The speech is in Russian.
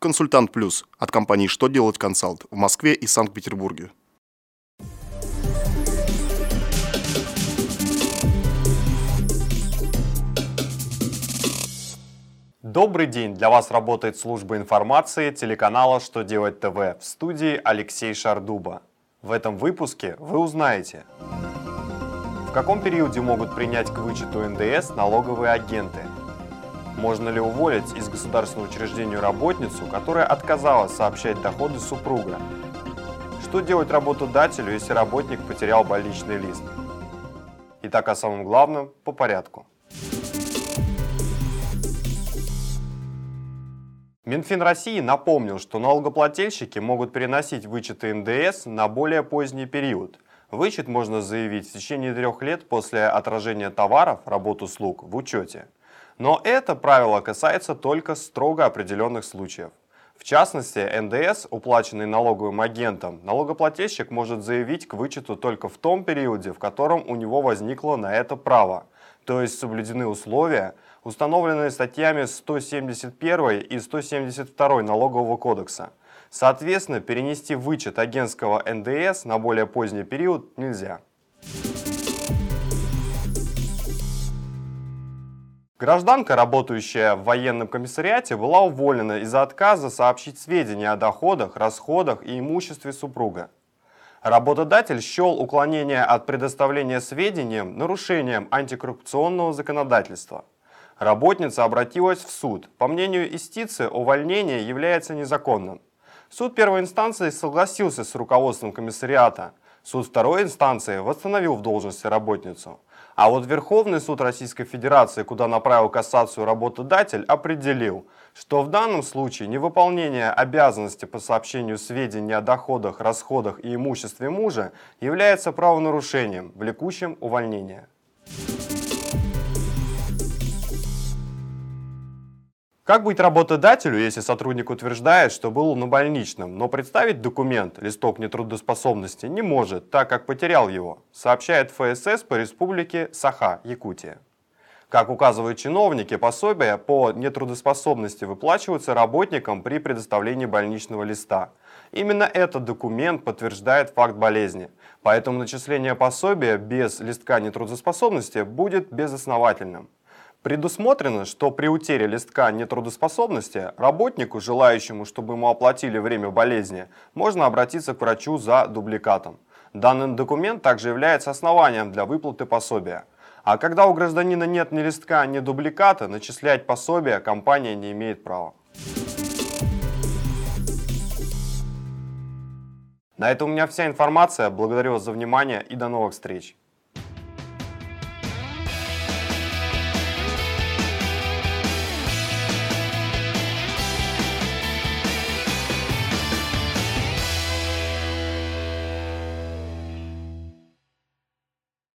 Консультант Плюс от компании «Что делать консалт» в Москве и Санкт-Петербурге. Добрый день! Для вас работает служба информации телеканала «Что делать ТВ» в студии Алексей Шардуба. В этом выпуске вы узнаете, в каком периоде могут принять к вычету НДС налоговые агенты – можно ли уволить из государственного учреждения работницу, которая отказалась сообщать доходы супруга? Что делать работодателю, если работник потерял больничный лист? Итак, о самом главном по порядку. Минфин России напомнил, что налогоплательщики могут переносить вычеты НДС на более поздний период. Вычет можно заявить в течение трех лет после отражения товаров, работ, услуг в учете. Но это правило касается только строго определенных случаев. В частности, НДС, уплаченный налоговым агентом, налогоплательщик может заявить к вычету только в том периоде, в котором у него возникло на это право, то есть соблюдены условия, установленные статьями 171 и 172 Налогового кодекса. Соответственно, перенести вычет агентского НДС на более поздний период нельзя. Гражданка, работающая в военном комиссариате, была уволена из-за отказа сообщить сведения о доходах, расходах и имуществе супруга. Работодатель счел уклонение от предоставления сведений нарушением антикоррупционного законодательства. Работница обратилась в суд. По мнению истицы, увольнение является незаконным. Суд первой инстанции согласился с руководством комиссариата. Суд второй инстанции восстановил в должности работницу. А вот Верховный суд Российской Федерации, куда направил кассацию работодатель, определил, что в данном случае невыполнение обязанности по сообщению сведений о доходах, расходах и имуществе мужа является правонарушением, влекущим увольнение. Как быть работодателю, если сотрудник утверждает, что был на больничном, но представить документ, листок нетрудоспособности, не может, так как потерял его, сообщает ФСС по республике Саха, Якутия. Как указывают чиновники, пособия по нетрудоспособности выплачиваются работникам при предоставлении больничного листа. Именно этот документ подтверждает факт болезни, поэтому начисление пособия без листка нетрудоспособности будет безосновательным. Предусмотрено, что при утере листка нетрудоспособности работнику, желающему, чтобы ему оплатили время болезни, можно обратиться к врачу за дубликатом. Данный документ также является основанием для выплаты пособия. А когда у гражданина нет ни листка, ни дубликата, начислять пособие компания не имеет права. На этом у меня вся информация. Благодарю вас за внимание и до новых встреч.